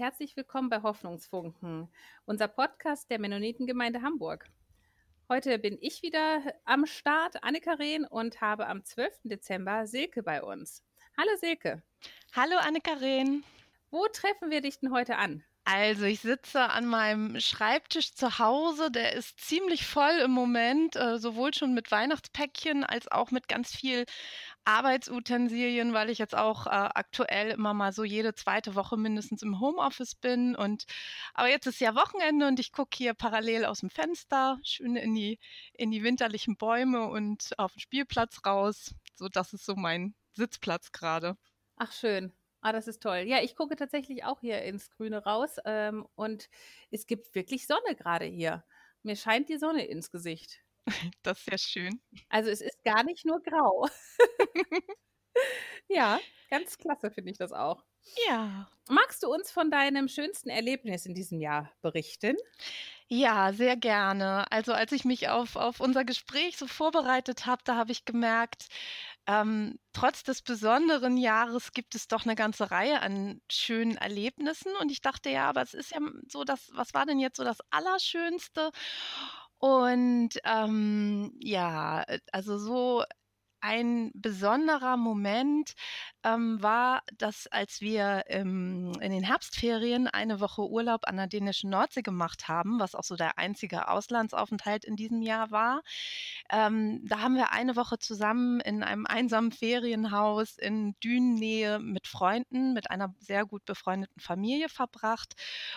Herzlich willkommen bei Hoffnungsfunken, unser Podcast der Mennonitengemeinde Hamburg. Heute bin ich wieder am Start, Anne-Karin, und habe am 12. Dezember Silke bei uns. Hallo Silke. Hallo Anne-Karin. Wo treffen wir dich denn heute an? Also ich sitze an meinem Schreibtisch zu Hause, der ist ziemlich voll im Moment, äh, sowohl schon mit Weihnachtspäckchen als auch mit ganz viel Arbeitsutensilien, weil ich jetzt auch äh, aktuell immer mal so jede zweite Woche mindestens im Homeoffice bin. Und aber jetzt ist ja Wochenende und ich gucke hier parallel aus dem Fenster schön in die in die winterlichen Bäume und auf den Spielplatz raus. So, das ist so mein Sitzplatz gerade. Ach schön. Ah, das ist toll. Ja, ich gucke tatsächlich auch hier ins Grüne raus ähm, und es gibt wirklich Sonne gerade hier. Mir scheint die Sonne ins Gesicht. Das ist ja schön. Also es ist gar nicht nur grau. ja, ganz klasse finde ich das auch. Ja. Magst du uns von deinem schönsten Erlebnis in diesem Jahr berichten? Ja, sehr gerne. Also als ich mich auf, auf unser Gespräch so vorbereitet habe, da habe ich gemerkt, ähm, trotz des besonderen Jahres gibt es doch eine ganze Reihe an schönen Erlebnissen. Und ich dachte, ja, aber es ist ja so, das, was war denn jetzt so das Allerschönste? Und ähm, ja, also so ein besonderer Moment ähm, war, dass als wir ähm, in den Herbstferien eine Woche Urlaub an der dänischen Nordsee gemacht haben, was auch so der einzige Auslandsaufenthalt in diesem Jahr war, ähm, da haben wir eine Woche zusammen in einem einsamen Ferienhaus in Dünennähe mit Freunden, mit einer sehr gut befreundeten Familie verbracht.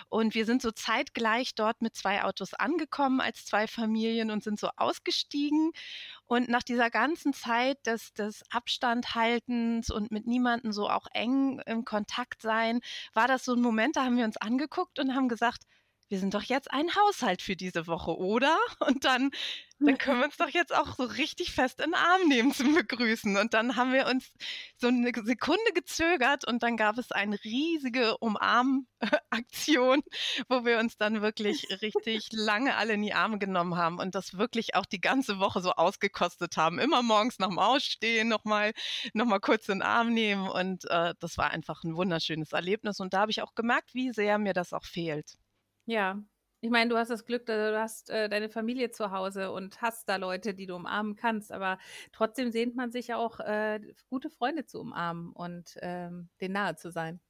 Und wir sind so zeitgleich dort mit zwei Autos angekommen als zwei Familien und sind so ausgestiegen. Und nach dieser ganzen Zeit des, des Abstandhaltens und mit niemanden so auch eng im Kontakt sein, war das so ein Moment, da haben wir uns angeguckt und haben gesagt, wir sind doch jetzt ein Haushalt für diese Woche, oder? Und dann, dann können wir uns doch jetzt auch so richtig fest in den Arm nehmen zum Begrüßen. Und dann haben wir uns so eine Sekunde gezögert und dann gab es eine riesige Umarmaktion, wo wir uns dann wirklich richtig lange alle in die Arme genommen haben und das wirklich auch die ganze Woche so ausgekostet haben. Immer morgens nach dem Ausstehen nochmal noch mal kurz in den Arm nehmen und äh, das war einfach ein wunderschönes Erlebnis und da habe ich auch gemerkt, wie sehr mir das auch fehlt. Ja. Ich meine, du hast das Glück, du hast äh, deine Familie zu Hause und hast da Leute, die du umarmen kannst, aber trotzdem sehnt man sich auch, äh, gute Freunde zu umarmen und ähm, denen nahe zu sein.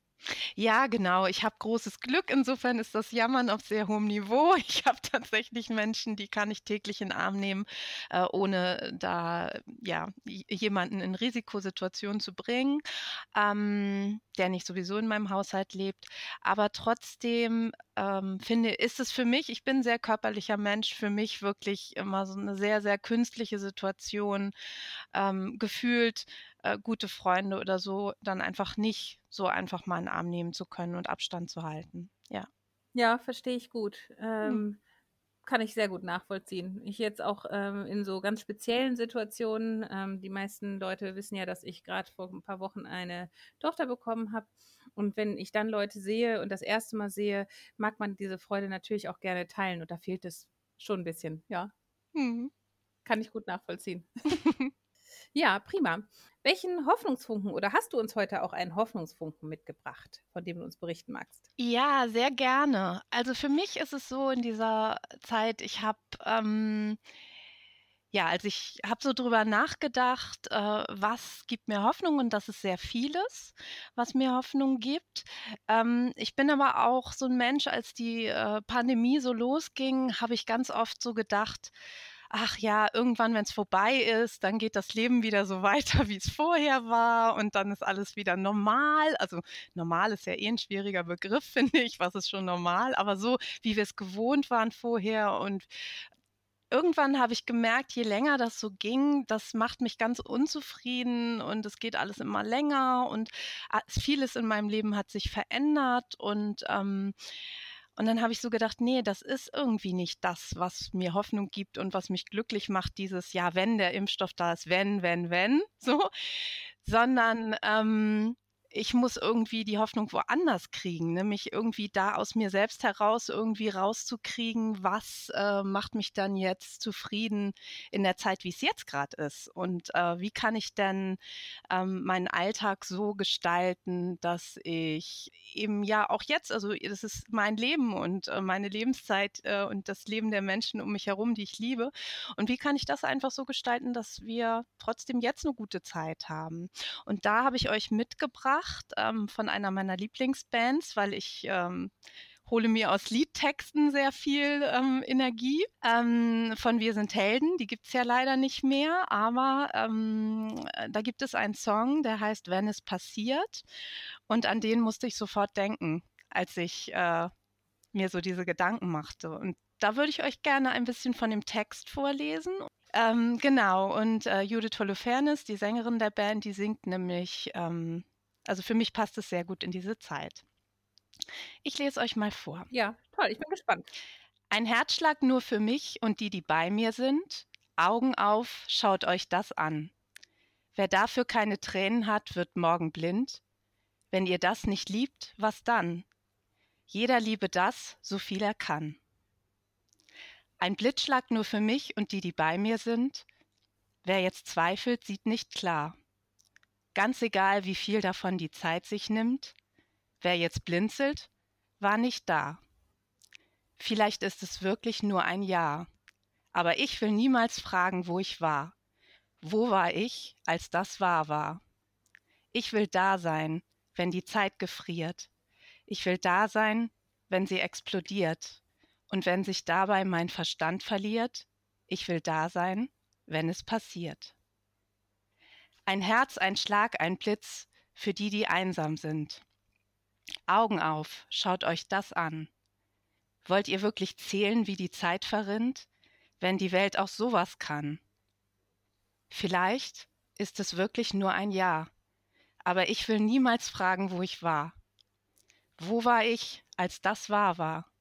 Ja, genau. Ich habe großes Glück. Insofern ist das Jammern auf sehr hohem Niveau. Ich habe tatsächlich Menschen, die kann ich täglich in den Arm nehmen, äh, ohne da ja jemanden in Risikosituationen zu bringen, ähm, der nicht sowieso in meinem Haushalt lebt. Aber trotzdem ähm, finde, ist es für mich, ich bin ein sehr körperlicher Mensch, für mich wirklich immer so eine sehr, sehr künstliche Situation, ähm, gefühlt äh, gute Freunde oder so, dann einfach nicht so einfach mal einen Arm nehmen zu können und Abstand zu halten. Ja. Ja, verstehe ich gut. Ähm, hm. Kann ich sehr gut nachvollziehen. Ich jetzt auch ähm, in so ganz speziellen Situationen, ähm, die meisten Leute wissen ja, dass ich gerade vor ein paar Wochen eine Tochter bekommen habe. Und wenn ich dann Leute sehe und das erste Mal sehe, mag man diese Freude natürlich auch gerne teilen. Und da fehlt es schon ein bisschen, ja. Hm. Kann ich gut nachvollziehen. Ja, prima. Welchen Hoffnungsfunken oder hast du uns heute auch einen Hoffnungsfunken mitgebracht, von dem du uns berichten magst? Ja, sehr gerne. Also für mich ist es so in dieser Zeit, ich habe ähm, ja, also ich habe so drüber nachgedacht, äh, was gibt mir Hoffnung und das ist sehr vieles, was mir Hoffnung gibt. Ähm, ich bin aber auch so ein Mensch, als die äh, Pandemie so losging, habe ich ganz oft so gedacht, ach ja, irgendwann, wenn es vorbei ist, dann geht das Leben wieder so weiter, wie es vorher war und dann ist alles wieder normal. Also normal ist ja eh ein schwieriger Begriff, finde ich. Was ist schon normal? Aber so, wie wir es gewohnt waren vorher und irgendwann habe ich gemerkt, je länger das so ging, das macht mich ganz unzufrieden und es geht alles immer länger und vieles in meinem Leben hat sich verändert und ähm, und dann habe ich so gedacht, nee, das ist irgendwie nicht das, was mir Hoffnung gibt und was mich glücklich macht, dieses Ja, wenn der Impfstoff da ist, wenn, wenn, wenn, so, sondern ähm, ich muss irgendwie die Hoffnung woanders kriegen, ne? mich irgendwie da aus mir selbst heraus irgendwie rauszukriegen, was äh, macht mich dann jetzt zufrieden in der Zeit, wie es jetzt gerade ist? Und äh, wie kann ich denn ähm, meinen Alltag so gestalten, dass ich eben ja auch jetzt, also das ist mein Leben und äh, meine Lebenszeit äh, und das Leben der Menschen um mich herum, die ich liebe. Und wie kann ich das einfach so gestalten, dass wir trotzdem jetzt eine gute Zeit haben? Und da habe ich euch mitgebracht gemacht ähm, von einer meiner Lieblingsbands, weil ich ähm, hole mir aus Liedtexten sehr viel ähm, Energie. Ähm, von Wir sind Helden, die gibt es ja leider nicht mehr, aber ähm, da gibt es einen Song, der heißt Wenn es passiert. Und an den musste ich sofort denken, als ich äh, mir so diese Gedanken machte. Und da würde ich euch gerne ein bisschen von dem Text vorlesen. Ähm, genau, und äh, Judith Holofernes, die Sängerin der Band, die singt nämlich ähm, also für mich passt es sehr gut in diese Zeit. Ich lese euch mal vor. Ja, toll, ich bin gespannt. Ein Herzschlag nur für mich und die, die bei mir sind. Augen auf, schaut euch das an. Wer dafür keine Tränen hat, wird morgen blind. Wenn ihr das nicht liebt, was dann? Jeder liebe das, so viel er kann. Ein Blitzschlag nur für mich und die, die bei mir sind. Wer jetzt zweifelt, sieht nicht klar. Ganz egal, wie viel davon die Zeit sich nimmt, wer jetzt blinzelt, war nicht da. Vielleicht ist es wirklich nur ein Jahr, aber ich will niemals fragen, wo ich war. Wo war ich, als das wahr war? Ich will da sein, wenn die Zeit gefriert. Ich will da sein, wenn sie explodiert. Und wenn sich dabei mein Verstand verliert, ich will da sein, wenn es passiert. Ein Herz, ein Schlag, ein Blitz für die, die einsam sind. Augen auf, schaut euch das an. Wollt ihr wirklich zählen, wie die Zeit verrinnt, wenn die Welt auch sowas kann? Vielleicht ist es wirklich nur ein Jahr, aber ich will niemals fragen, wo ich war. Wo war ich, als das wahr war?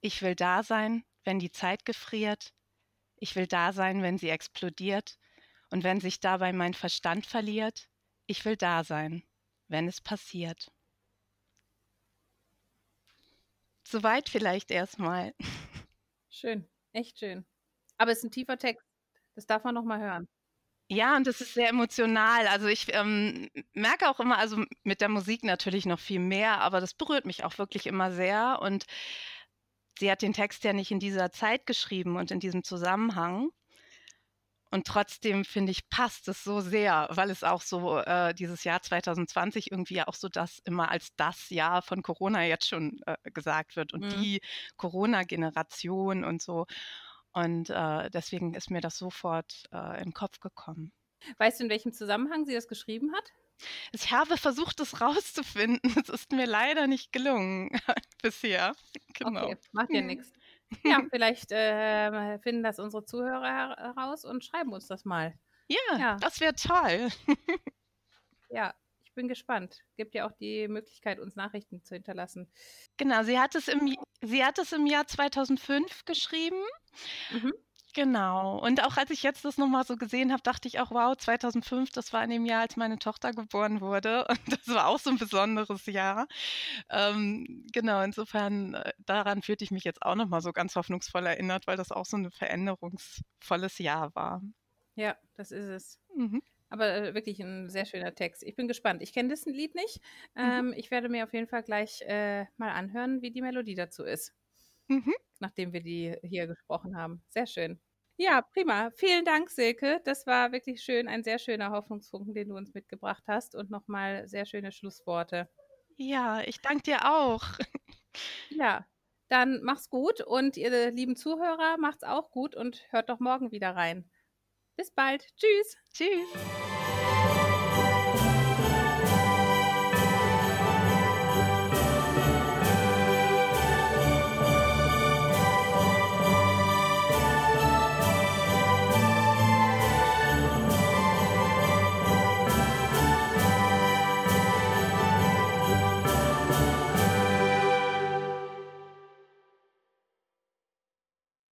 Ich will da sein, wenn die Zeit gefriert. Ich will da sein, wenn sie explodiert und wenn sich dabei mein Verstand verliert, ich will da sein, wenn es passiert. Soweit vielleicht erstmal. Schön, echt schön. Aber es ist ein tiefer Text. Das darf man noch mal hören. Ja, und das ist sehr emotional. Also ich ähm, merke auch immer, also mit der Musik natürlich noch viel mehr, aber das berührt mich auch wirklich immer sehr. Und sie hat den Text ja nicht in dieser Zeit geschrieben und in diesem Zusammenhang. Und trotzdem finde ich, passt es so sehr, weil es auch so äh, dieses Jahr 2020 irgendwie auch so das immer als das Jahr von Corona jetzt schon äh, gesagt wird und mhm. die Corona-Generation und so. Und äh, deswegen ist mir das sofort äh, in den Kopf gekommen. Weißt du, in welchem Zusammenhang sie das geschrieben hat? Ich habe versucht, es rauszufinden. Es ist mir leider nicht gelungen bisher. Genau. Okay, macht ja nichts. Ja, vielleicht äh, finden das unsere Zuhörer heraus und schreiben uns das mal. Ja, ja. das wäre toll. ja, ich bin gespannt. Gibt ja auch die Möglichkeit, uns Nachrichten zu hinterlassen. Genau, sie hat es im, sie hat es im Jahr 2005 geschrieben. Mhm. Genau. Und auch als ich jetzt das nochmal so gesehen habe, dachte ich auch, wow, 2005, das war in dem Jahr, als meine Tochter geboren wurde. Und das war auch so ein besonderes Jahr. Ähm, genau, insofern, äh, daran fühlte ich mich jetzt auch nochmal so ganz hoffnungsvoll erinnert, weil das auch so ein veränderungsvolles Jahr war. Ja, das ist es. Mhm. Aber äh, wirklich ein sehr schöner Text. Ich bin gespannt. Ich kenne das Lied nicht. Mhm. Ähm, ich werde mir auf jeden Fall gleich äh, mal anhören, wie die Melodie dazu ist. Mhm. Nachdem wir die hier gesprochen haben. Sehr schön. Ja, prima. Vielen Dank, Silke. Das war wirklich schön, ein sehr schöner Hoffnungsfunken, den du uns mitgebracht hast und nochmal sehr schöne Schlussworte. Ja, ich danke dir auch. Ja, dann mach's gut und ihr lieben Zuhörer, macht's auch gut und hört doch morgen wieder rein. Bis bald. Tschüss. Tschüss.